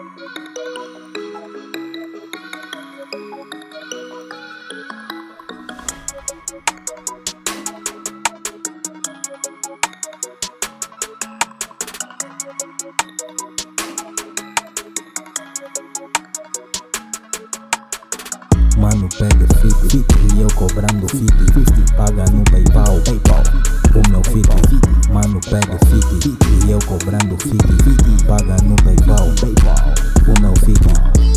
Mano pega fit, fit e eu cobrando fit, fit paga no PayPal, PayPal. Fit, fit paga no PayPal. O meu fit,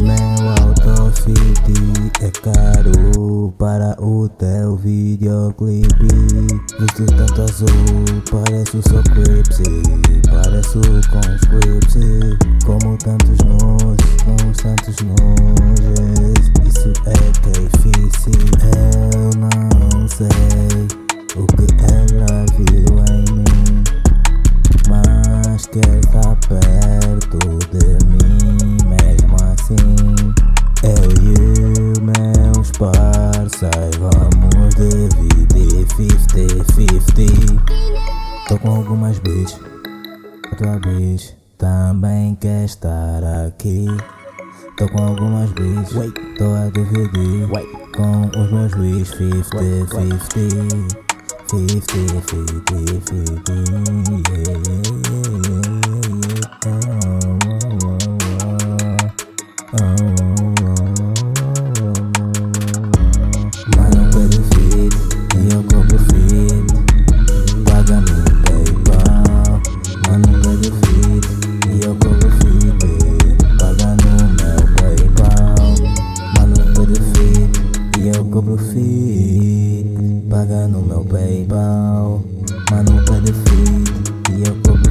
meu autofit é caro para o teu videoclipe. Visto tanto azul, parece o seu clipsy, parece o conscripsy, como tantos nós, como tantos nós. Isso é Tô com algumas bitch, a tua bitch também quer estar aqui. Tô com algumas bitch, tô a dividir Wait. com os meus whis 50, 50 50, 50, 50, yeah, yeah, yeah, yeah. Oh, oh, oh, paga no meu PayPal. Mano, pede free e eu cobro.